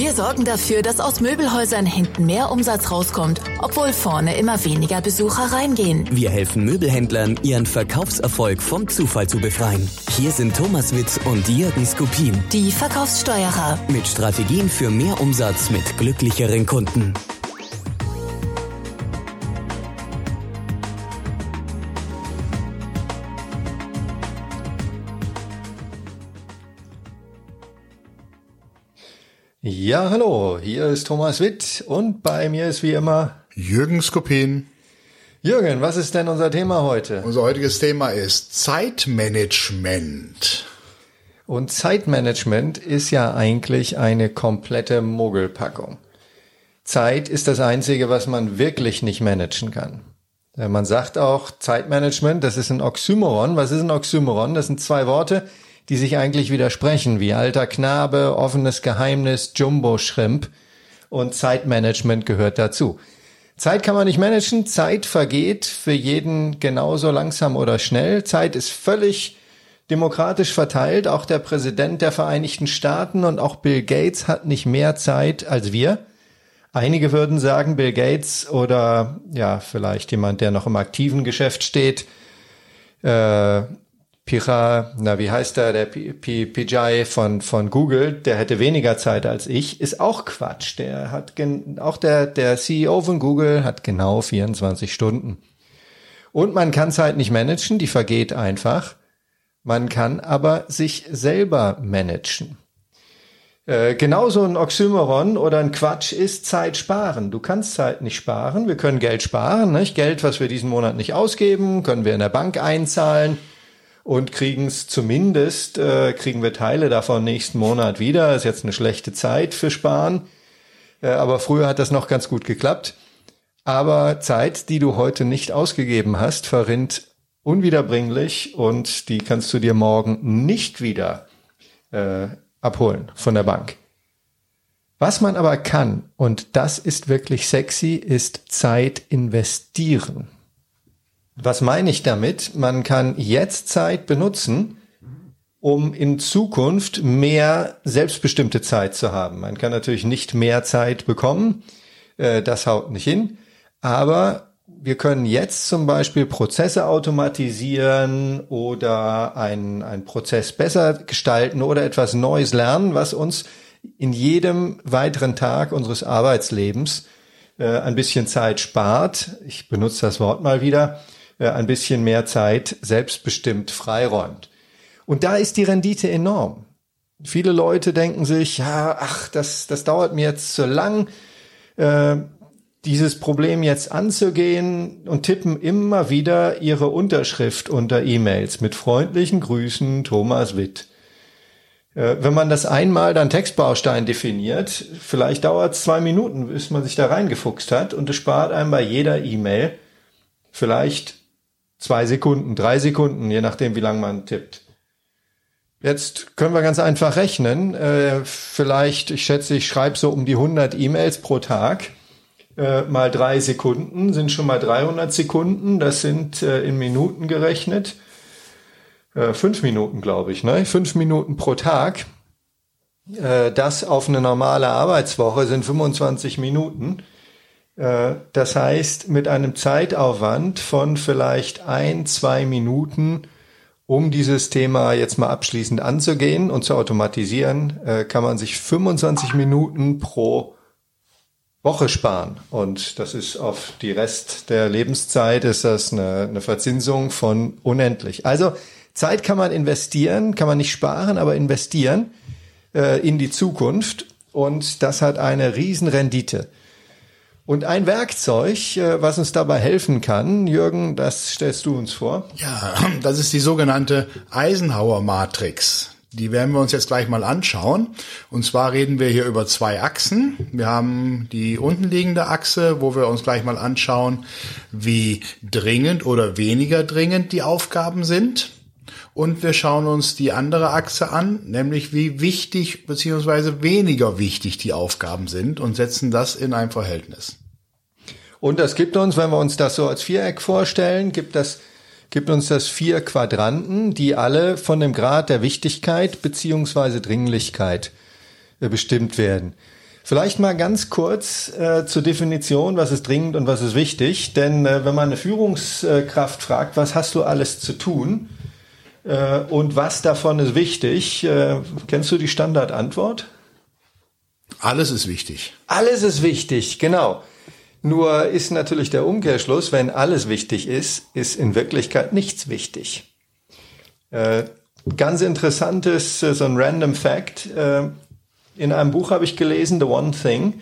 Wir sorgen dafür, dass aus Möbelhäusern hinten mehr Umsatz rauskommt, obwohl vorne immer weniger Besucher reingehen. Wir helfen Möbelhändlern, ihren Verkaufserfolg vom Zufall zu befreien. Hier sind Thomas Witz und Jürgen Skopin. Die Verkaufssteuerer. Mit Strategien für mehr Umsatz mit glücklicheren Kunden. Ja, hallo, hier ist Thomas Witt und bei mir ist wie immer Jürgen Skopin. Jürgen, was ist denn unser Thema heute? Unser heutiges Thema ist Zeitmanagement. Und Zeitmanagement ist ja eigentlich eine komplette Mogelpackung. Zeit ist das Einzige, was man wirklich nicht managen kann. Man sagt auch Zeitmanagement, das ist ein Oxymoron. Was ist ein Oxymoron? Das sind zwei Worte, die sich eigentlich widersprechen, wie alter Knabe, offenes Geheimnis, Jumbo-Shrimp und Zeitmanagement gehört dazu. Zeit kann man nicht managen, Zeit vergeht für jeden genauso langsam oder schnell. Zeit ist völlig demokratisch verteilt. Auch der Präsident der Vereinigten Staaten und auch Bill Gates hat nicht mehr Zeit als wir. Einige würden sagen, Bill Gates oder ja, vielleicht jemand, der noch im aktiven Geschäft steht, äh, Pira, na wie heißt der, der Pijay von, von Google, der hätte weniger Zeit als ich, ist auch Quatsch. Der hat auch der, der CEO von Google hat genau 24 Stunden. Und man kann Zeit nicht managen, die vergeht einfach. Man kann aber sich selber managen. Äh, genauso ein Oxymoron oder ein Quatsch ist Zeit sparen. Du kannst Zeit nicht sparen. Wir können Geld sparen. Nicht? Geld, was wir diesen Monat nicht ausgeben, können wir in der Bank einzahlen und kriegen es zumindest, äh, kriegen wir Teile davon nächsten Monat wieder. Ist jetzt eine schlechte Zeit für Sparen, äh, aber früher hat das noch ganz gut geklappt. Aber Zeit, die du heute nicht ausgegeben hast, verrinnt unwiederbringlich und die kannst du dir morgen nicht wieder äh, abholen von der Bank. Was man aber kann, und das ist wirklich sexy, ist Zeit investieren. Was meine ich damit? Man kann jetzt Zeit benutzen, um in Zukunft mehr selbstbestimmte Zeit zu haben. Man kann natürlich nicht mehr Zeit bekommen, äh, das haut nicht hin, aber wir können jetzt zum Beispiel Prozesse automatisieren oder einen, einen Prozess besser gestalten oder etwas Neues lernen, was uns in jedem weiteren Tag unseres Arbeitslebens äh, ein bisschen Zeit spart. Ich benutze das Wort mal wieder ein bisschen mehr Zeit selbstbestimmt freiräumt. Und da ist die Rendite enorm. Viele Leute denken sich, ja, ach, das, das dauert mir jetzt zu lang, äh, dieses Problem jetzt anzugehen und tippen immer wieder ihre Unterschrift unter E-Mails mit freundlichen Grüßen Thomas Witt. Äh, wenn man das einmal dann Textbaustein definiert, vielleicht dauert es zwei Minuten, bis man sich da reingefuchst hat und es spart einem bei jeder E-Mail vielleicht zwei Sekunden, drei Sekunden, je nachdem, wie lange man tippt. Jetzt können wir ganz einfach rechnen. Äh, vielleicht, ich schätze, ich schreibe so um die 100 E-Mails pro Tag. Äh, mal drei Sekunden sind schon mal 300 Sekunden. Das sind äh, in Minuten gerechnet. Fünf Minuten, glaube ich, ne? Fünf Minuten pro Tag. Das auf eine normale Arbeitswoche sind 25 Minuten. Äh, das heißt, mit einem Zeitaufwand von vielleicht ein, zwei Minuten, um dieses Thema jetzt mal abschließend anzugehen und zu automatisieren, äh, kann man sich 25 Minuten pro Woche sparen. Und das ist auf die Rest der Lebenszeit ist das eine, eine Verzinsung von unendlich. Also Zeit kann man investieren, kann man nicht sparen, aber investieren äh, in die Zukunft. Und das hat eine Riesenrendite. Und ein Werkzeug, äh, was uns dabei helfen kann, Jürgen, das stellst du uns vor. Ja, das ist die sogenannte Eisenhower-Matrix. Die werden wir uns jetzt gleich mal anschauen. Und zwar reden wir hier über zwei Achsen. Wir haben die untenliegende Achse, wo wir uns gleich mal anschauen, wie dringend oder weniger dringend die Aufgaben sind. Und wir schauen uns die andere Achse an, nämlich wie wichtig beziehungsweise weniger wichtig die Aufgaben sind und setzen das in ein Verhältnis. Und das gibt uns, wenn wir uns das so als Viereck vorstellen, gibt das gibt uns das vier Quadranten, die alle von dem Grad der Wichtigkeit beziehungsweise Dringlichkeit äh, bestimmt werden. Vielleicht mal ganz kurz äh, zur Definition, was ist dringend und was ist wichtig. Denn äh, wenn man eine Führungskraft fragt, was hast du alles zu tun äh, und was davon ist wichtig, äh, kennst du die Standardantwort? Alles ist wichtig. Alles ist wichtig, genau. Nur ist natürlich der Umkehrschluss, wenn alles wichtig ist, ist in Wirklichkeit nichts wichtig. Äh, ganz interessantes, äh, so ein random Fact. Äh, in einem Buch habe ich gelesen, The One Thing.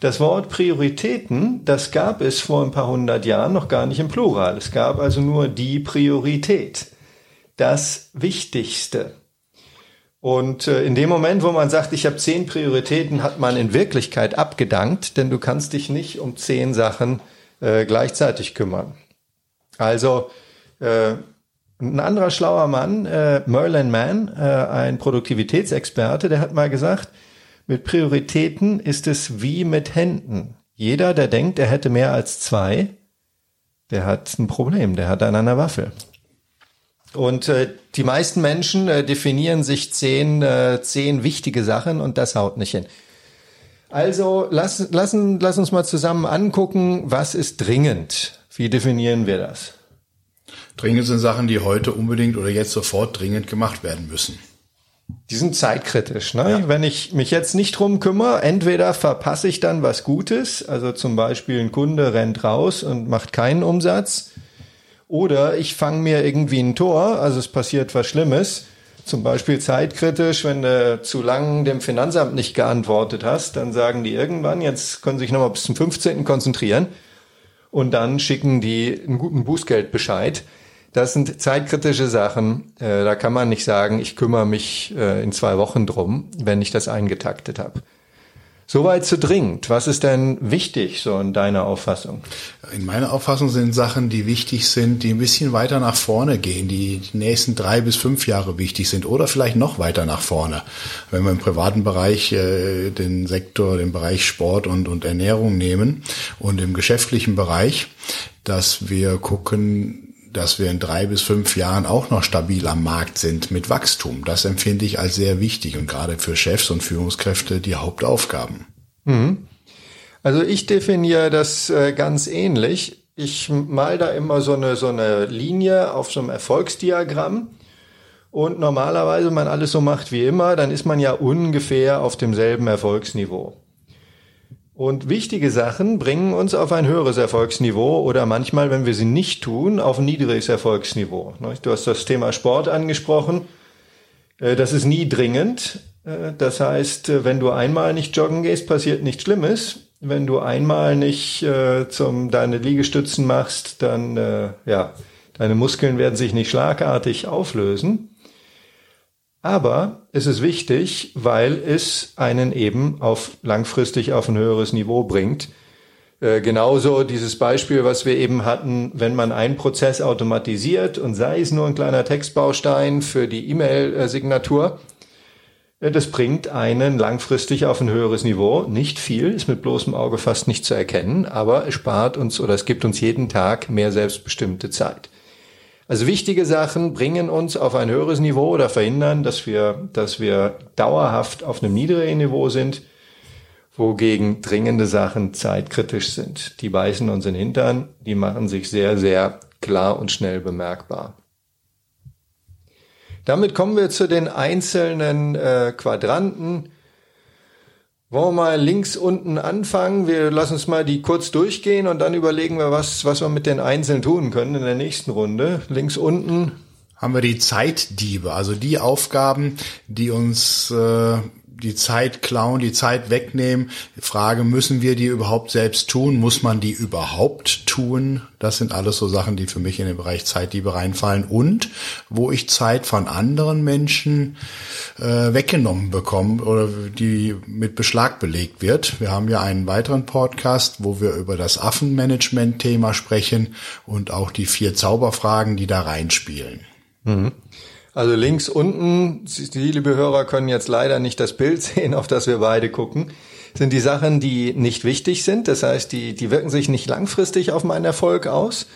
Das Wort Prioritäten, das gab es vor ein paar hundert Jahren noch gar nicht im Plural. Es gab also nur die Priorität. Das Wichtigste. Und äh, in dem Moment, wo man sagt, ich habe zehn Prioritäten, hat man in Wirklichkeit abgedankt, denn du kannst dich nicht um zehn Sachen äh, gleichzeitig kümmern. Also äh, ein anderer schlauer Mann, äh, Merlin Mann, äh, ein Produktivitätsexperte, der hat mal gesagt, mit Prioritäten ist es wie mit Händen. Jeder, der denkt, er hätte mehr als zwei, der hat ein Problem, der hat an einer Waffel. Und äh, die meisten Menschen äh, definieren sich zehn, äh, zehn wichtige Sachen und das haut nicht hin. Also lass, lassen, lass uns mal zusammen angucken, was ist dringend? Wie definieren wir das? Dringend sind Sachen, die heute unbedingt oder jetzt sofort dringend gemacht werden müssen. Die sind zeitkritisch. Ne? Ja. Wenn ich mich jetzt nicht drum kümmere, entweder verpasse ich dann was Gutes, also zum Beispiel ein Kunde rennt raus und macht keinen Umsatz, oder ich fange mir irgendwie ein Tor, also es passiert was Schlimmes, zum Beispiel zeitkritisch, wenn du zu lang dem Finanzamt nicht geantwortet hast, dann sagen die irgendwann, jetzt können sie sich nochmal bis zum 15. konzentrieren und dann schicken die einen guten Bußgeldbescheid. Das sind zeitkritische Sachen. Äh, da kann man nicht sagen, ich kümmere mich äh, in zwei Wochen drum, wenn ich das eingetaktet habe. Soweit zu dringend. Was ist denn wichtig, so in deiner Auffassung? In meiner Auffassung sind Sachen, die wichtig sind, die ein bisschen weiter nach vorne gehen, die die nächsten drei bis fünf Jahre wichtig sind oder vielleicht noch weiter nach vorne. Wenn wir im privaten Bereich äh, den Sektor, den Bereich Sport und, und Ernährung nehmen und im geschäftlichen Bereich, dass wir gucken, dass wir in drei bis fünf Jahren auch noch stabil am Markt sind mit Wachstum. Das empfinde ich als sehr wichtig und gerade für Chefs und Führungskräfte die Hauptaufgaben. Mhm. Also ich definiere das äh, ganz ähnlich. Ich mal da immer so eine, so eine Linie auf so einem Erfolgsdiagramm. Und normalerweise, wenn man alles so macht wie immer, dann ist man ja ungefähr auf demselben Erfolgsniveau. Und wichtige Sachen bringen uns auf ein höheres Erfolgsniveau oder manchmal, wenn wir sie nicht tun, auf ein niedriges Erfolgsniveau. Du hast das Thema Sport angesprochen. Äh, das ist nie dringend. Äh, das heißt, äh, wenn du einmal nicht joggen gehst, passiert nichts Schlimmes. Wenn du einmal nicht zum deine Liegestützen machst, dann ja, deine Muskeln werden sich nicht schlagartig auflösen. Aber es ist wichtig, weil es einen eben auf langfristig auf ein höheres Niveau bringt. Äh, genauso dieses Beispiel, was wir eben hatten, wenn man einen Prozess automatisiert und sei es nur ein kleiner Textbaustein für die E-Mail-Signatur, äh, das bringt einen langfristig auf ein höheres Niveau. Nicht viel, ist mit bloßem Auge fast nicht zu erkennen, aber es spart uns oder es gibt uns jeden Tag mehr selbstbestimmte Zeit. Also wichtige Sachen bringen uns auf ein höheres Niveau oder verhindern, dass wir, dass wir dauerhaft auf einem niedrigen Niveau sind, wogegen dringende Sachen zeitkritisch sind. Die beißen uns in den Hintern, die machen sich sehr, sehr klar und schnell bemerkbar. Damit kommen wir zu den einzelnen äh, Quadranten. Wollen wir mal links unten anfangen? Wir lassen uns mal die kurz durchgehen und dann überlegen wir, was, was wir mit den Einzelnen tun können in der nächsten Runde. Links unten. Haben wir die Zeitdiebe, also die Aufgaben, die uns äh, die Zeit klauen, die Zeit wegnehmen. Die Frage, müssen wir die überhaupt selbst tun? Muss man die überhaupt tun? Das sind alles so Sachen, die für mich in den Bereich Zeitdiebe reinfallen. Und wo ich Zeit von anderen Menschen äh, weggenommen bekomme oder die mit Beschlag belegt wird. Wir haben ja einen weiteren Podcast, wo wir über das Affenmanagement-Thema sprechen und auch die vier Zauberfragen, die da reinspielen. Mhm. Also links unten, Sie, liebe Hörer, können jetzt leider nicht das Bild sehen, auf das wir beide gucken, sind die Sachen, die nicht wichtig sind. Das heißt, die, die wirken sich nicht langfristig auf meinen Erfolg aus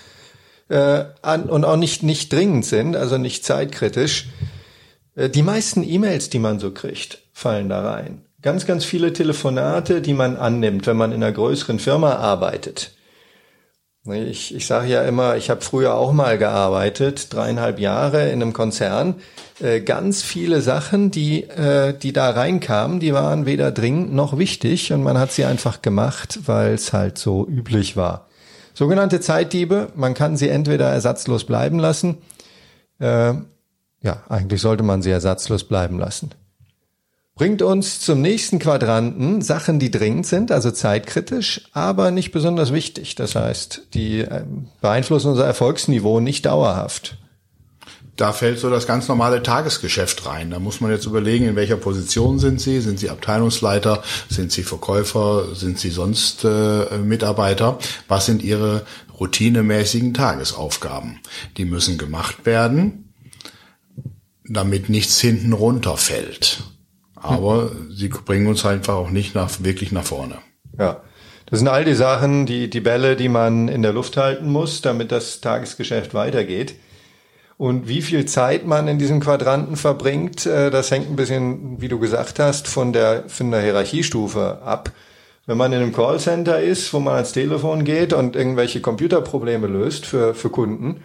äh, an, und auch nicht, nicht dringend sind, also nicht zeitkritisch. Äh, die meisten E-Mails, die man so kriegt, fallen da rein. ganz, ganz viele Telefonate, die man annimmt, wenn man in einer größeren Firma arbeitet. Ich, ich sage ja immer, ich habe früher auch mal gearbeitet, dreieinhalb Jahre in einem Konzern. Äh, ganz viele Sachen, die, äh, die da reinkamen, die waren weder dringend noch wichtig und man hat sie einfach gemacht, weil es halt so üblich war. Sogenannte Zeitdiebe, man kann sie entweder ersatzlos bleiben lassen. Äh, ja, eigentlich sollte man sie ersatzlos bleiben lassen. Bringt uns zum nächsten Quadranten Sachen, die dringend sind, also zeitkritisch, aber nicht besonders wichtig. Das heißt, die äh, beeinflussen unser Erfolgsniveau nicht dauerhaft. Da fällt so das ganz normale Tagesgeschäft rein. Da muss man jetzt überlegen, in welcher Position sind Sie? Sind Sie Abteilungsleiter? Sind Sie Verkäufer? Sind Sie sonst äh, Mitarbeiter? Was sind Ihre routinemäßigen Tagesaufgaben? Die müssen gemacht werden, damit nichts hinten runterfällt. Aber hm. sie bringen uns einfach auch nicht nach, wirklich nach vorne. Ja. Das sind all die Sachen, die, die Bälle, die man in der Luft halten muss, damit das Tagesgeschäft weitergeht. Und wie viel Zeit man in diesem Quadranten verbringt, äh, das hängt ein bisschen, wie du gesagt hast, von der, von der Hierarchiestufe ab. Wenn man in einem Callcenter ist, wo man ans Telefon geht und irgendwelche Computerprobleme löst für, für Kunden,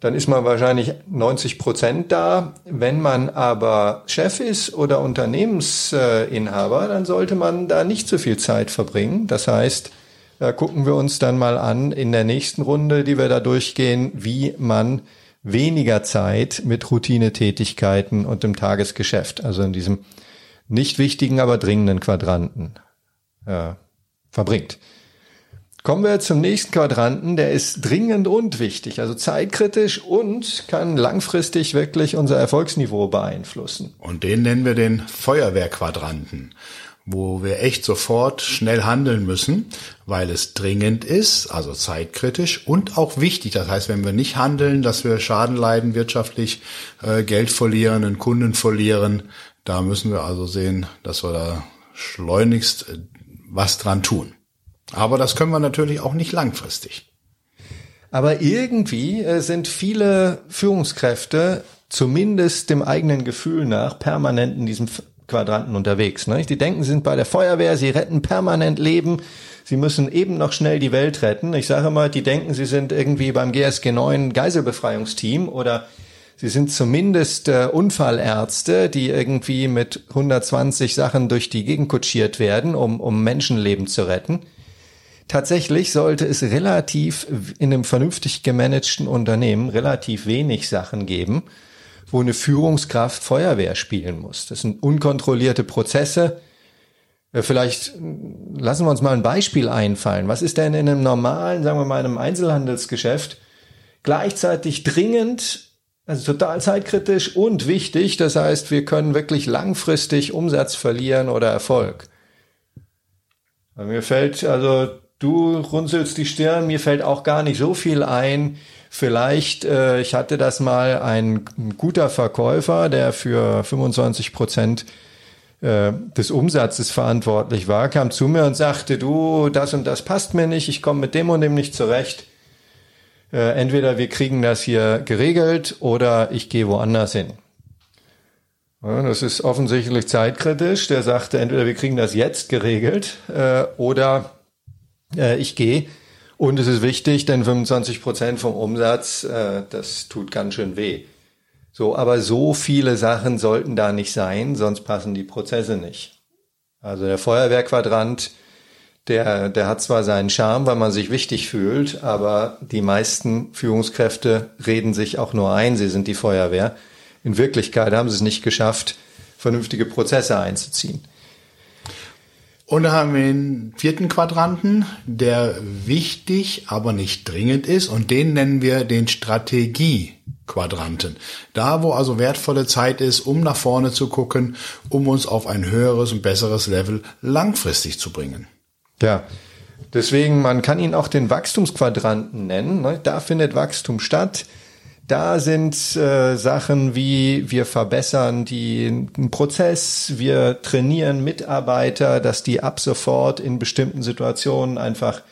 dann ist man wahrscheinlich 90 Prozent da. Wenn man aber Chef ist oder Unternehmensinhaber, dann sollte man da nicht so viel Zeit verbringen. Das heißt, da gucken wir uns dann mal an in der nächsten Runde, die wir da durchgehen, wie man weniger Zeit mit Routinetätigkeiten und dem Tagesgeschäft, also in diesem nicht wichtigen, aber dringenden Quadranten äh, verbringt. Kommen wir zum nächsten Quadranten, der ist dringend und wichtig, also zeitkritisch und kann langfristig wirklich unser Erfolgsniveau beeinflussen. Und den nennen wir den Feuerwehrquadranten, wo wir echt sofort schnell handeln müssen, weil es dringend ist, also zeitkritisch und auch wichtig. Das heißt, wenn wir nicht handeln, dass wir Schaden leiden, wirtschaftlich äh, Geld verlieren, einen Kunden verlieren, da müssen wir also sehen, dass wir da schleunigst äh, was dran tun. Aber das können wir natürlich auch nicht langfristig. Aber irgendwie äh, sind viele Führungskräfte zumindest dem eigenen Gefühl nach permanent in diesem Quadranten unterwegs. Ne? Die denken, sie sind bei der Feuerwehr, sie retten permanent Leben, sie müssen eben noch schnell die Welt retten. Ich sage mal, die denken, sie sind irgendwie beim GSG 9 Geiselbefreiungsteam oder sie sind zumindest äh, Unfallärzte, die irgendwie mit 120 Sachen durch die Gegend kutschiert werden, um, um Menschenleben zu retten tatsächlich sollte es relativ in einem vernünftig gemanagten Unternehmen relativ wenig Sachen geben, wo eine Führungskraft Feuerwehr spielen muss. Das sind unkontrollierte Prozesse. Äh, vielleicht lassen wir uns mal ein Beispiel einfallen. Was ist denn in einem normalen, sagen wir mal, einem Einzelhandelsgeschäft gleichzeitig dringend, also total zeitkritisch und wichtig? Das heißt, wir können wirklich langfristig Umsatz verlieren oder Erfolg. Mir fällt also Du runzelst die Stirn, mir fällt auch gar nicht so viel ein. Vielleicht, äh, ich hatte das mal, ein guter Verkäufer, der für 25 Prozent äh, des Umsatzes verantwortlich war, kam zu mir und sagte, du, das und das passt mir nicht, ich komme mit dem und dem nicht zurecht. Äh, entweder wir kriegen das hier geregelt oder ich gehe woanders hin. Ja, das ist offensichtlich zeitkritisch. Der sagte, entweder wir kriegen das jetzt geregelt äh, oder äh, ich gehe. Und es ist wichtig, denn 25 Prozent vom Umsatz, äh, das tut ganz schön weh. So, aber so viele Sachen sollten da nicht sein, sonst passen die Prozesse nicht. Also der Feuerwehrquadrant, der, der hat zwar seinen Charme, weil man sich wichtig fühlt, aber die meisten Führungskräfte reden sich auch nur ein, sie sind die Feuerwehr. In Wirklichkeit haben sie es nicht geschafft, vernünftige Prozesse einzuziehen. Und da haben wir den vierten Quadranten, der wichtig, aber nicht dringend ist. Und den nennen wir den Strategie-Quadranten. Da, wo also wertvolle Zeit ist, um nach vorne zu gucken, um uns auf ein höheres und besseres Level langfristig zu bringen. Ja. Deswegen, man kann ihn auch den Wachstumsquadranten nennen. Ne? Da findet Wachstum statt. Da sind äh, Sachen wie wir verbessern den Prozess, wir trainieren Mitarbeiter, dass die ab sofort in bestimmten Situationen einfach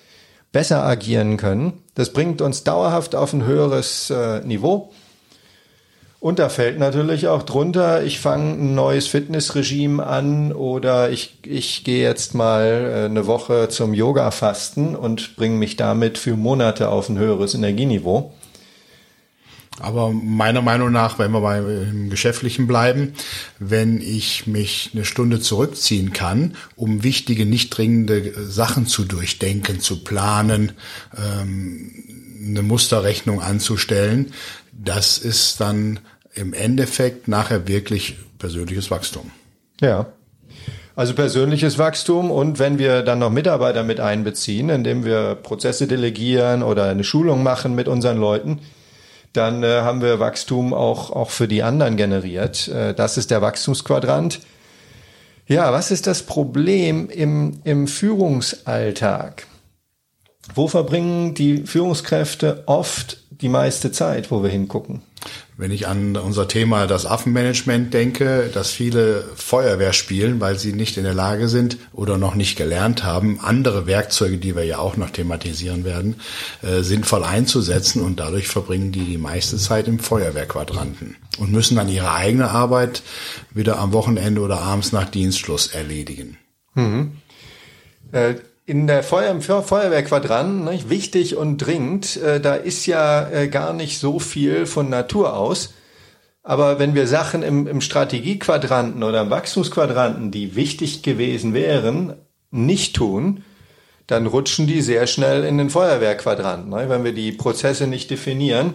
besser agieren können. Das bringt uns dauerhaft auf ein höheres äh, Niveau. Und da fällt natürlich auch drunter, ich fange ein neues Fitnessregime an oder ich, ich gehe jetzt mal äh, eine Woche zum Yoga-Fasten und bringe mich damit für Monate auf ein höheres Energieniveau. Aber meiner Meinung nach, wenn wir bei im Geschäftlichen bleiben, wenn ich mich eine Stunde zurückziehen kann, um wichtige, nicht dringende Sachen zu durchdenken, zu planen, ähm, eine Musterrechnung anzustellen, das ist dann im Endeffekt nachher wirklich persönliches Wachstum. Ja. Also persönliches Wachstum und wenn wir dann noch Mitarbeiter mit einbeziehen, indem wir Prozesse delegieren oder eine Schulung machen mit unseren Leuten, dann äh, haben wir Wachstum auch, auch für die anderen generiert. Äh, das ist der Wachstumsquadrant. Ja, was ist das Problem im, im Führungsalltag? Wo verbringen die Führungskräfte oft die meiste Zeit, wo wir hingucken? Wenn ich an unser Thema das Affenmanagement denke, dass viele Feuerwehr spielen, weil sie nicht in der Lage sind oder noch nicht gelernt haben, andere Werkzeuge, die wir ja auch noch thematisieren werden, äh, sinnvoll einzusetzen und dadurch verbringen die die meiste Zeit im Feuerwehrquadranten und müssen dann ihre eigene Arbeit wieder am Wochenende oder abends nach Dienstschluss erledigen. Mhm. Äh, in der Feuer, Feuerwehrquadrant, ne, wichtig und dringend, äh, da ist ja äh, gar nicht so viel von Natur aus. Aber wenn wir Sachen im, im Strategiequadranten oder im Wachstumsquadranten, die wichtig gewesen wären, nicht tun, dann rutschen die sehr schnell in den Feuerwehrquadranten. Ne? Wenn wir die Prozesse nicht definieren,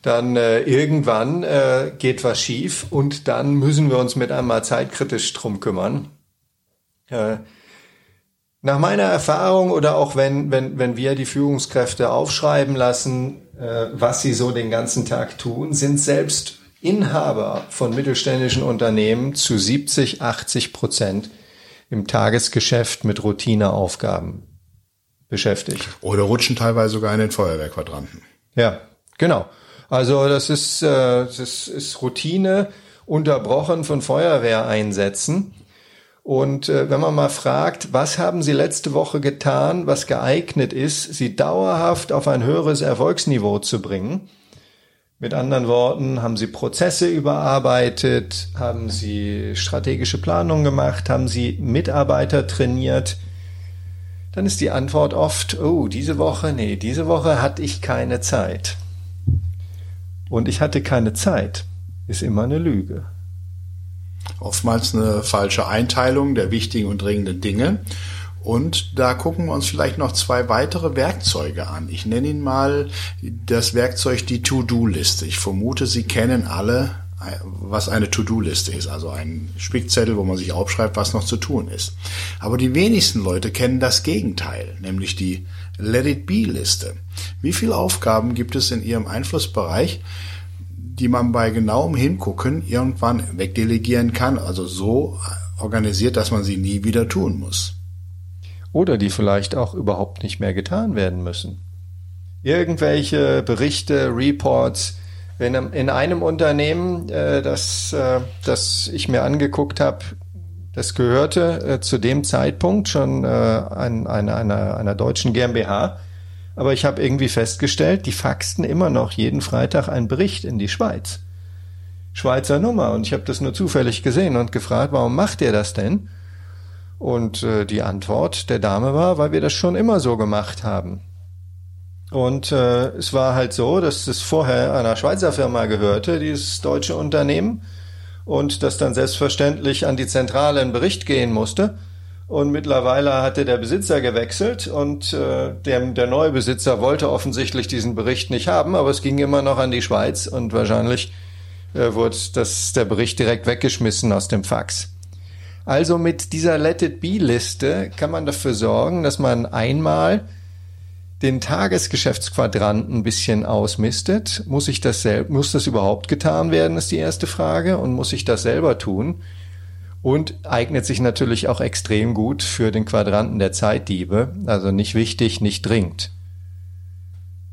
dann äh, irgendwann äh, geht was schief und dann müssen wir uns mit einmal zeitkritisch drum kümmern. Äh, nach meiner Erfahrung oder auch wenn, wenn, wenn wir die Führungskräfte aufschreiben lassen, äh, was sie so den ganzen Tag tun, sind selbst Inhaber von mittelständischen Unternehmen zu 70, 80 Prozent im Tagesgeschäft mit Routineaufgaben beschäftigt. Oder rutschen teilweise sogar in den Feuerwehrquadranten. Ja, genau. Also das ist, äh, das ist Routine unterbrochen von Feuerwehreinsätzen. Und äh, wenn man mal fragt, was haben Sie letzte Woche getan, was geeignet ist, Sie dauerhaft auf ein höheres Erfolgsniveau zu bringen? Mit anderen Worten, haben Sie Prozesse überarbeitet, haben Sie strategische Planung gemacht, haben Sie Mitarbeiter trainiert? Dann ist die Antwort oft, oh, diese Woche, nee, diese Woche hatte ich keine Zeit. Und ich hatte keine Zeit, ist immer eine Lüge oftmals eine falsche Einteilung der wichtigen und dringenden Dinge. Und da gucken wir uns vielleicht noch zwei weitere Werkzeuge an. Ich nenne Ihnen mal das Werkzeug die To-Do-Liste. Ich vermute, Sie kennen alle, was eine To-Do-Liste ist, also ein Spickzettel, wo man sich aufschreibt, was noch zu tun ist. Aber die wenigsten Leute kennen das Gegenteil, nämlich die Let-it-be-Liste. Wie viele Aufgaben gibt es in Ihrem Einflussbereich, die man bei genauem Hingucken irgendwann wegdelegieren kann, also so organisiert, dass man sie nie wieder tun muss. Oder die vielleicht auch überhaupt nicht mehr getan werden müssen. Irgendwelche Berichte, Reports, wenn in einem Unternehmen, äh, das, äh, das ich mir angeguckt habe, das gehörte äh, zu dem Zeitpunkt schon einer, einer, einer deutschen GmbH, aber ich habe irgendwie festgestellt, die faxten immer noch jeden Freitag einen Bericht in die Schweiz. Schweizer Nummer. Und ich habe das nur zufällig gesehen und gefragt, warum macht ihr das denn? Und äh, die Antwort der Dame war, weil wir das schon immer so gemacht haben. Und äh, es war halt so, dass es vorher einer Schweizer Firma gehörte, dieses deutsche Unternehmen, und das dann selbstverständlich an die Zentrale einen Bericht gehen musste. Und mittlerweile hatte der Besitzer gewechselt und äh, der, der neue Besitzer wollte offensichtlich diesen Bericht nicht haben, aber es ging immer noch an die Schweiz und wahrscheinlich äh, wurde das, der Bericht direkt weggeschmissen aus dem Fax. Also mit dieser Let It Be Liste kann man dafür sorgen, dass man einmal den Tagesgeschäftsquadranten ein bisschen ausmistet. Muss ich das muss das überhaupt getan werden, ist die erste Frage. Und muss ich das selber tun? Und eignet sich natürlich auch extrem gut für den Quadranten der Zeitdiebe, also nicht wichtig, nicht dringend.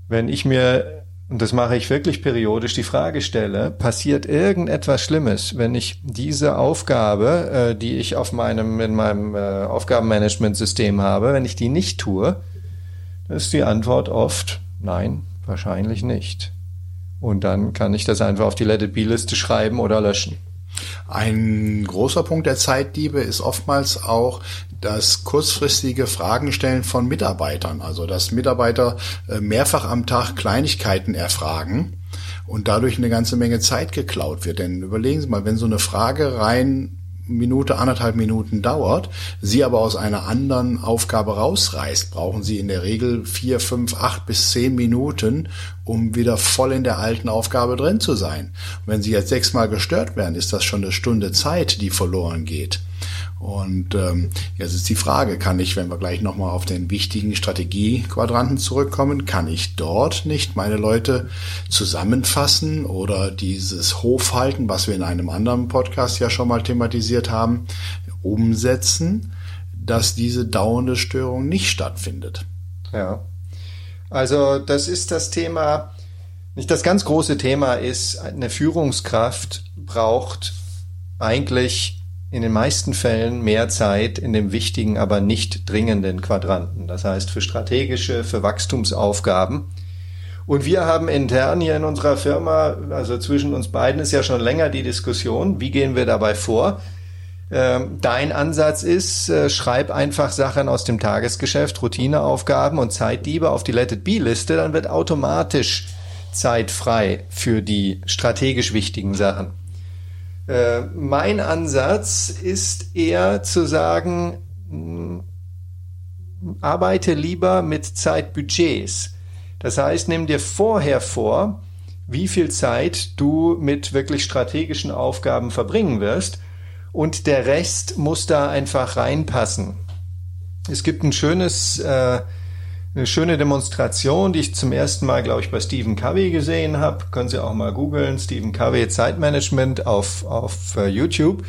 Wenn ich mir, und das mache ich wirklich periodisch, die Frage stelle, passiert irgendetwas Schlimmes, wenn ich diese Aufgabe, äh, die ich auf meinem, in meinem äh, Aufgabenmanagementsystem habe, wenn ich die nicht tue, ist die Antwort oft nein, wahrscheinlich nicht. Und dann kann ich das einfach auf die Let It Be Liste schreiben oder löschen. Ein großer Punkt der Zeitdiebe ist oftmals auch das kurzfristige Fragen stellen von Mitarbeitern. Also dass Mitarbeiter äh, mehrfach am Tag Kleinigkeiten erfragen und dadurch eine ganze Menge Zeit geklaut wird. Denn überlegen Sie mal, wenn so eine Frage rein Minute, anderthalb Minuten dauert, Sie aber aus einer anderen Aufgabe rausreißt, brauchen Sie in der Regel vier, fünf, acht bis zehn Minuten, um wieder voll in der alten Aufgabe drin zu sein. Und wenn Sie jetzt sechsmal gestört werden, ist das schon eine Stunde Zeit, die verloren geht. Und ähm, jetzt ist die Frage, kann ich, wenn wir gleich nochmal auf den wichtigen Strategiequadranten zurückkommen, kann ich dort nicht meine Leute zusammenfassen oder dieses Hofhalten, was wir in einem anderen Podcast ja schon mal thematisiert haben, umsetzen, dass diese dauernde Störung nicht stattfindet? Ja. Also das ist das Thema, nicht das ganz große Thema ist, eine Führungskraft braucht eigentlich in den meisten Fällen mehr Zeit in dem wichtigen, aber nicht dringenden Quadranten. Das heißt für strategische, für Wachstumsaufgaben. Und wir haben intern hier in unserer Firma, also zwischen uns beiden ist ja schon länger die Diskussion, wie gehen wir dabei vor? Ähm, dein Ansatz ist, äh, schreib einfach Sachen aus dem Tagesgeschäft, Routineaufgaben und Zeitdiebe auf die Let It Be Liste, dann wird automatisch Zeit frei für die strategisch wichtigen Sachen. Äh, mein Ansatz ist eher zu sagen, mh, hm, arbeite lieber mit Zeitbudgets. Das heißt, nimm dir vorher vor, wie viel Zeit du mit wirklich strategischen Aufgaben verbringen wirst und der Rest muss da einfach reinpassen. Es gibt ein schönes äh, eine schöne Demonstration, die ich zum ersten Mal, glaube ich, bei Stephen Covey gesehen habe. Können Sie auch mal googeln, Stephen Covey Zeitmanagement auf, auf uh, YouTube.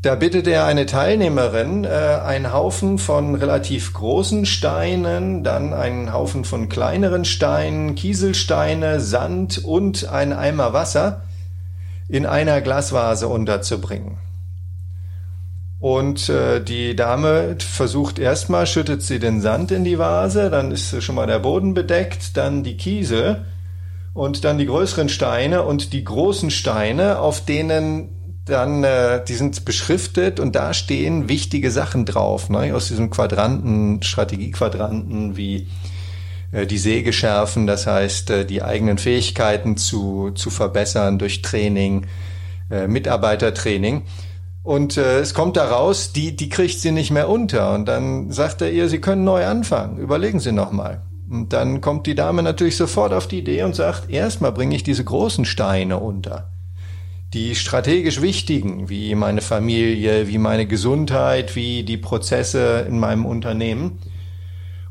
Da bittet er eine Teilnehmerin, äh, einen Haufen von relativ großen Steinen, dann einen Haufen von kleineren Steinen, Kieselsteine, Sand und einen Eimer Wasser in einer Glasvase unterzubringen. Und äh, die Dame versucht erstmal, schüttet sie den Sand in die Vase, dann ist schon mal der Boden bedeckt, dann die Kiesel und dann die größeren Steine und die großen Steine, auf denen dann, äh, die sind beschriftet und da stehen wichtige Sachen drauf, ne? aus diesem Quadranten, Strategiequadranten wie äh, die Säge schärfen, das heißt, äh, die eigenen Fähigkeiten zu, zu verbessern durch Training, äh, Mitarbeitertraining. Und äh, es kommt da raus, die, die kriegt sie nicht mehr unter. Und dann sagt er ihr, sie können neu anfangen. Überlegen Sie noch mal. Und dann kommt die Dame natürlich sofort auf die Idee und sagt, erstmal bringe ich diese großen Steine unter. Die strategisch wichtigen, wie meine Familie, wie meine Gesundheit, wie die Prozesse in meinem Unternehmen.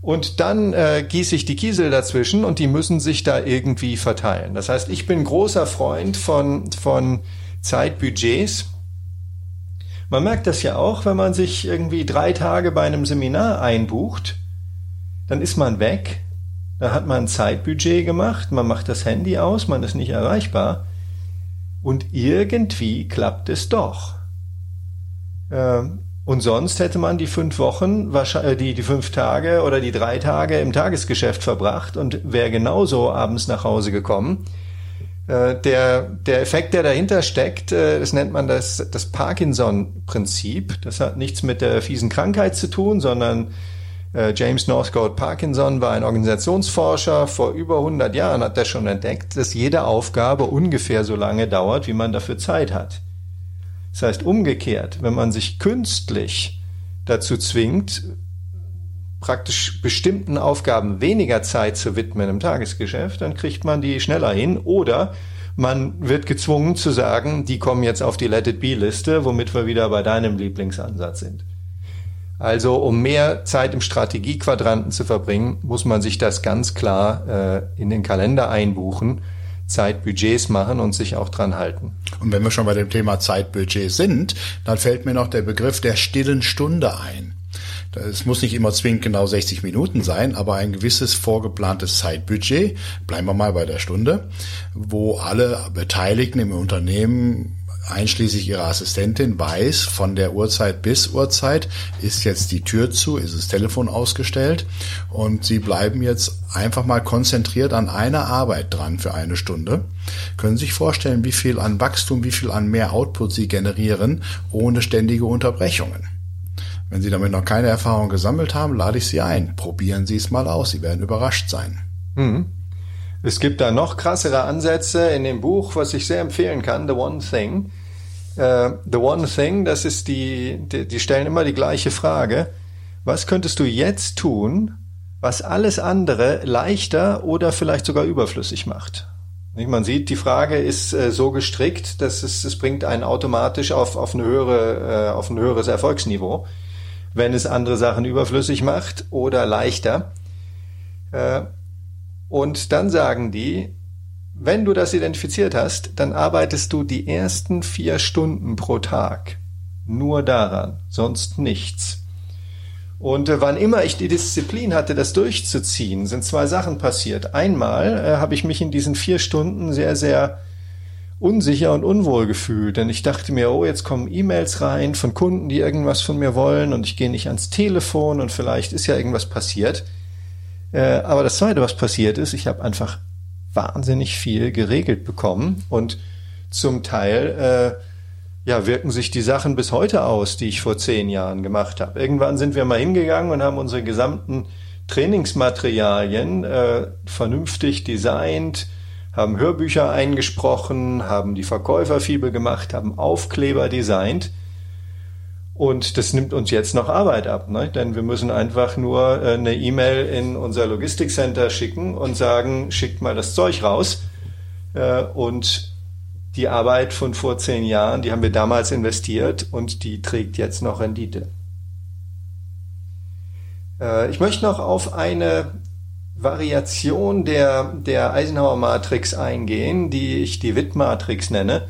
Und dann äh, gieße ich die Kiesel dazwischen und die müssen sich da irgendwie verteilen. Das heißt, ich bin großer Freund von, von Zeitbudgets man merkt das ja auch, wenn man sich irgendwie drei Tage bei einem Seminar einbucht, dann ist man weg, da hat man ein Zeitbudget gemacht, man macht das Handy aus, man ist nicht erreichbar und irgendwie klappt es doch. Ähm, und sonst hätte man die fünf Wochen, äh, die, die fünf Tage oder die drei Tage im Tagesgeschäft verbracht und wäre genauso abends nach Hause gekommen. Äh, der, der Effekt, der dahinter steckt, äh, das nennt man das, das Parkinson-Prinzip. Das hat nichts mit der fiesen Krankheit zu tun, sondern äh, James Northcote Parkinson war ein Organisationsforscher. Vor über 100 Jahren hat er schon entdeckt, dass jede Aufgabe ungefähr so lange dauert, wie man dafür Zeit hat. Das heißt umgekehrt, wenn man sich künstlich dazu zwingt, praktisch bestimmten Aufgaben weniger Zeit zu widmen im Tagesgeschäft, dann kriegt man die schneller hin oder man wird gezwungen zu sagen, die kommen jetzt auf die Let It Be Liste, womit wir wieder bei deinem Lieblingsansatz sind. Also um mehr Zeit im Strategiequadranten zu verbringen, muss man sich das ganz klar äh, in den Kalender einbuchen, Zeitbudgets machen und sich auch dran halten. Und wenn wir schon bei dem Thema Zeitbudget sind, dann fällt mir noch der Begriff der stillen Stunde ein. Es muss nicht immer zwingend genau 60 Minuten sein, aber ein gewisses vorgeplantes Zeitbudget, bleiben wir mal bei der Stunde, wo alle Beteiligten im Unternehmen einschließlich ihrer Assistentin, weiß, von der Uhrzeit bis Uhrzeit ist jetzt die Tür zu, ist das Telefon ausgestellt und sie bleiben jetzt einfach mal konzentriert an einer Arbeit dran für eine Stunde. Können Sie sich vorstellen, wie viel an Wachstum, wie viel an mehr Output Sie generieren, ohne ständige Unterbrechungen. Wenn Sie damit noch keine Erfahrung gesammelt haben, lade ich Sie ein. Probieren Sie es mal aus. Sie werden überrascht sein. Mhm. Es gibt da noch krassere Ansätze in dem Buch, was ich sehr empfehlen kann, The One Thing. Uh, the One Thing, das ist die, die, die stellen immer die gleiche Frage. Was könntest du jetzt tun, was alles andere leichter oder vielleicht sogar überflüssig macht? Man sieht, die Frage ist äh, so gestrickt, dass es, es bringt einen automatisch auf, auf, eine höhere, äh, auf ein höheres Erfolgsniveau wenn es andere Sachen überflüssig macht oder leichter. Äh, und dann sagen die, wenn du das identifiziert hast, dann arbeitest du die ersten vier Stunden pro Tag nur daran, sonst nichts. Und äh, wann immer ich die Disziplin hatte, das durchzuziehen, sind zwei Sachen passiert. Einmal äh, habe ich mich in diesen vier Stunden sehr, sehr unsicher und unwohl gefühlt, denn ich dachte mir, oh, jetzt kommen E-Mails rein von Kunden, die irgendwas von mir wollen und ich gehe nicht ans Telefon und vielleicht ist ja irgendwas passiert. Äh, aber das Zweite, was passiert ist, ich habe einfach wahnsinnig viel geregelt bekommen und zum Teil äh, ja, wirken sich die Sachen bis heute aus, die ich vor zehn Jahren gemacht habe. Irgendwann sind wir mal hingegangen und haben unsere gesamten Trainingsmaterialien äh, vernünftig designt, haben Hörbücher eingesprochen, haben die Verkäuferfibel gemacht, haben Aufkleber designt. Und das nimmt uns jetzt noch Arbeit ab, ne? denn wir müssen einfach nur äh, eine E-Mail in unser Logistikcenter schicken und sagen, schickt mal das Zeug raus. Äh, und die Arbeit von vor zehn Jahren, die haben wir damals investiert und die trägt jetzt noch Rendite. Äh, ich möchte noch auf eine Variation der, der Eisenhower-Matrix eingehen, die ich die Witt-Matrix nenne.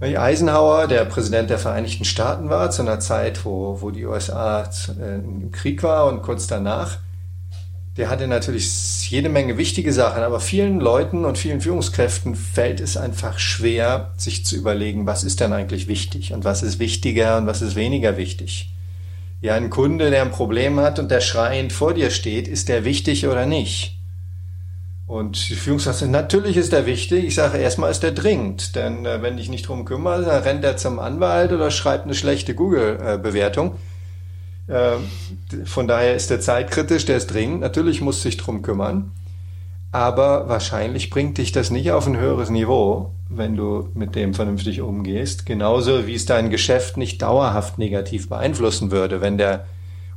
Eisenhower, der Präsident der Vereinigten Staaten war, zu einer Zeit, wo, wo die USA äh, im Krieg war und kurz danach, der hatte natürlich jede Menge wichtige Sachen, aber vielen Leuten und vielen Führungskräften fällt es einfach schwer, sich zu überlegen, was ist denn eigentlich wichtig und was ist wichtiger und was ist weniger wichtig ja ein Kunde, der ein Problem hat und der schreiend vor dir steht, ist der wichtig oder nicht? Und die Führungskraft sagt, natürlich ist der wichtig. Ich sage, erstmal ist der dringend. Denn äh, wenn ich nicht drum kümmere, dann rennt er zum Anwalt oder schreibt eine schlechte Google-Bewertung. Äh, von daher ist der zeitkritisch, der ist dringend. Natürlich muss sich drum kümmern. Aber wahrscheinlich bringt dich das nicht auf ein höheres Niveau, wenn du mit dem vernünftig umgehst. Genauso wie es dein Geschäft nicht dauerhaft negativ beeinflussen würde, wenn der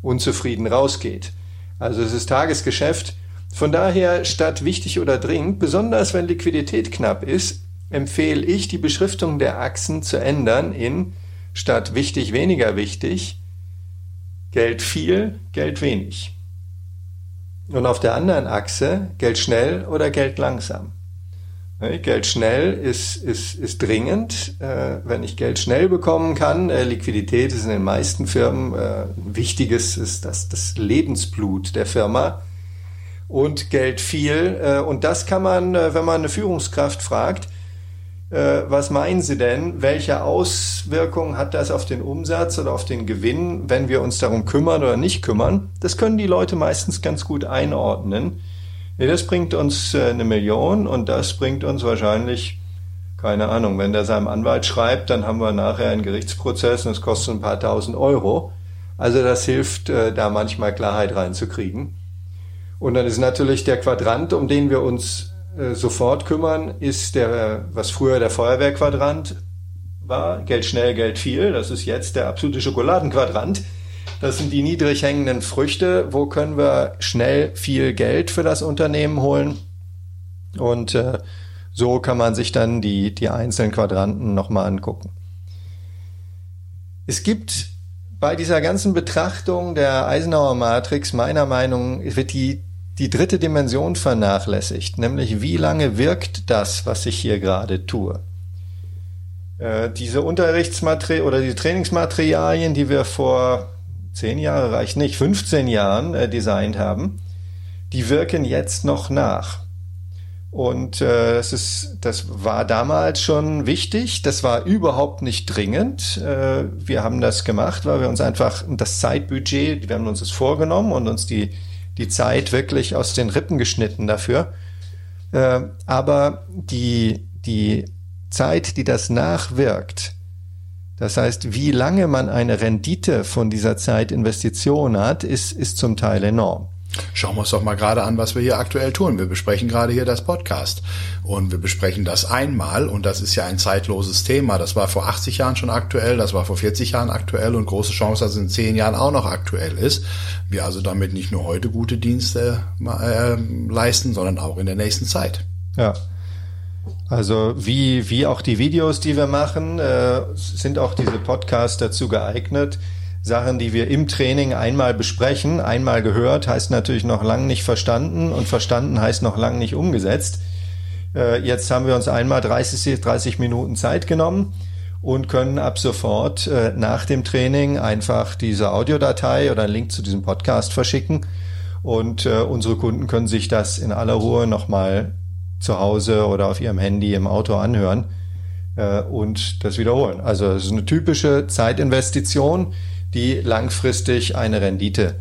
unzufrieden rausgeht. Also es ist Tagesgeschäft. Von daher, statt wichtig oder dringend, besonders wenn Liquidität knapp ist, empfehle ich, die Beschriftung der Achsen zu ändern in statt wichtig weniger wichtig, Geld viel, Geld wenig. Und auf der anderen Achse Geld schnell oder Geld langsam. Geld schnell ist, ist, ist dringend. Äh, wenn ich Geld schnell bekommen kann, äh, Liquidität ist in den meisten Firmen äh, ein wichtiges, ist das, das Lebensblut der Firma. Und Geld viel. und das kann man, wenn man eine Führungskraft fragt, was meinen Sie denn? Welche Auswirkungen hat das auf den Umsatz oder auf den Gewinn, wenn wir uns darum kümmern oder nicht kümmern? Das können die Leute meistens ganz gut einordnen. Das bringt uns äh, eine Million und das bringt uns wahrscheinlich, keine Ahnung, wenn der seinem Anwalt schreibt, dann haben wir nachher einen Gerichtsprozess und es kostet ein paar tausend Euro. Also das hilft, äh, da manchmal Klarheit reinzukriegen. Und dann ist natürlich der Quadrant, um den wir uns äh, sofort kümmern, ist der, was früher der Feuerwehrquadrant war, Geld schnell, Geld viel. Das ist jetzt der absolute Schokoladenquadrant. Das sind die niedrig hängenden Früchte. Wo können wir schnell viel Geld für das Unternehmen holen? Und äh, so kann man sich dann die, die einzelnen Quadranten nochmal angucken. Es gibt bei dieser ganzen Betrachtung der Eisenhower Matrix meiner Meinung wird die die dritte Dimension vernachlässigt, nämlich wie lange wirkt das, was ich hier gerade tue. Äh, diese Unterrichtsmaterialien oder die Trainingsmaterialien, die wir vor zehn Jahre reicht nicht, 15 Jahren äh, designt haben, die wirken jetzt noch nach. Und äh, das ist, das war damals schon wichtig. Das war überhaupt nicht dringend. Äh, wir haben das gemacht, weil wir uns einfach das Zeitbudget, wir haben uns das vorgenommen und uns die die Zeit wirklich aus den Rippen geschnitten dafür. Äh, aber die die Zeit, die das nachwirkt, das heißt, wie lange man eine Rendite von dieser Zeitinvestition hat, ist, ist zum Teil enorm. Schauen wir uns doch mal gerade an, was wir hier aktuell tun. Wir besprechen gerade hier das Podcast und wir besprechen das einmal und das ist ja ein zeitloses Thema. Das war vor 80 Jahren schon aktuell, das war vor 40 Jahren aktuell und große Chance, dass es in 10 Jahren auch noch aktuell ist. Wir also damit nicht nur heute gute Dienste äh, leisten, sondern auch in der nächsten Zeit. Ja. Also wie, wie auch die Videos, die wir machen, äh, sind auch diese Podcasts dazu geeignet, Sachen, die wir im Training einmal besprechen, einmal gehört, heißt natürlich noch lange nicht verstanden und verstanden heißt noch lange nicht umgesetzt. Äh, jetzt haben wir uns einmal 30, 30 Minuten Zeit genommen und können ab sofort äh, nach dem Training einfach diese Audiodatei oder einen Link zu diesem Podcast verschicken und äh, unsere Kunden können sich das in aller Ruhe nochmal zu Hause oder auf ihrem Handy im Auto anhören und das wiederholen. Also es ist eine typische Zeitinvestition, die langfristig eine Rendite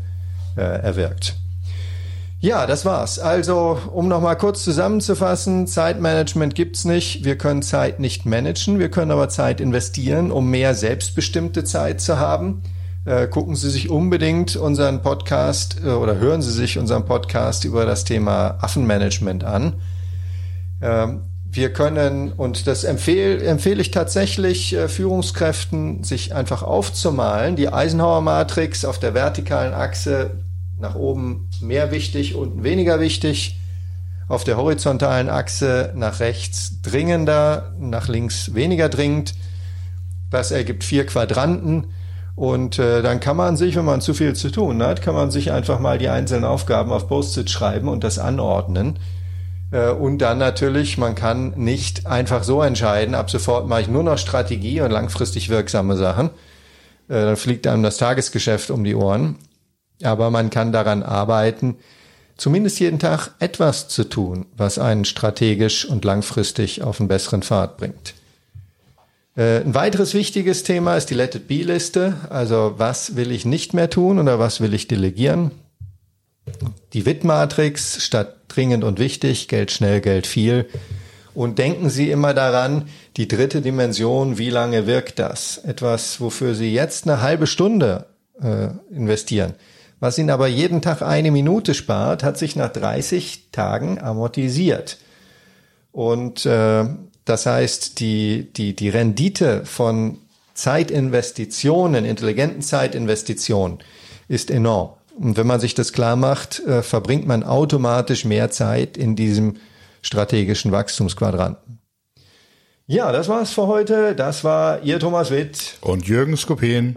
äh, erwirkt. Ja, das war's. Also, um nochmal kurz zusammenzufassen, Zeitmanagement gibt's nicht. Wir können Zeit nicht managen, wir können aber Zeit investieren, um mehr selbstbestimmte Zeit zu haben. Äh, gucken Sie sich unbedingt unseren Podcast äh, oder hören Sie sich unseren Podcast über das Thema Affenmanagement an. Ähm, wir können, und das empfehle, empfehle ich tatsächlich äh, Führungskräften, sich einfach aufzumalen, die Eisenhower-Matrix auf der vertikalen Achse nach oben mehr wichtig, unten weniger wichtig, auf der horizontalen Achse nach rechts dringender, nach links weniger dringend. Das ergibt vier Quadranten. Und äh, dann kann man sich, wenn man zu viel zu tun hat, kann man sich einfach mal die einzelnen Aufgaben auf Post-it schreiben und das anordnen. Äh, und dann natürlich, man kann nicht einfach so entscheiden, ab sofort mache ich nur noch Strategie und langfristig wirksame Sachen. Äh, dann fliegt einem das Tagesgeschäft um die Ohren. Aber man kann daran arbeiten, zumindest jeden Tag etwas zu tun, was einen strategisch und langfristig auf einen besseren Pfad bringt. Äh, ein weiteres wichtiges Thema ist die Let It Be Liste. Also was will ich nicht mehr tun oder was will ich delegieren? Die WIT-Matrix statt dringend und wichtig, Geld schnell, Geld viel. Und denken Sie immer daran, die dritte Dimension, wie lange wirkt das? Etwas, wofür Sie jetzt eine halbe Stunde äh, investieren. Was Ihnen aber jeden Tag eine Minute spart, hat sich nach 30 Tagen amortisiert. Und äh, das heißt, die, die, die Rendite von Zeitinvestitionen, intelligenten Zeitinvestitionen ist enorm. Und wenn man sich das klar macht, äh, verbringt man automatisch mehr Zeit in diesem strategischen Wachstumsquadranten. Ja, das war's für heute. Das war Ihr Thomas Witt. Und Jürgen Skopin.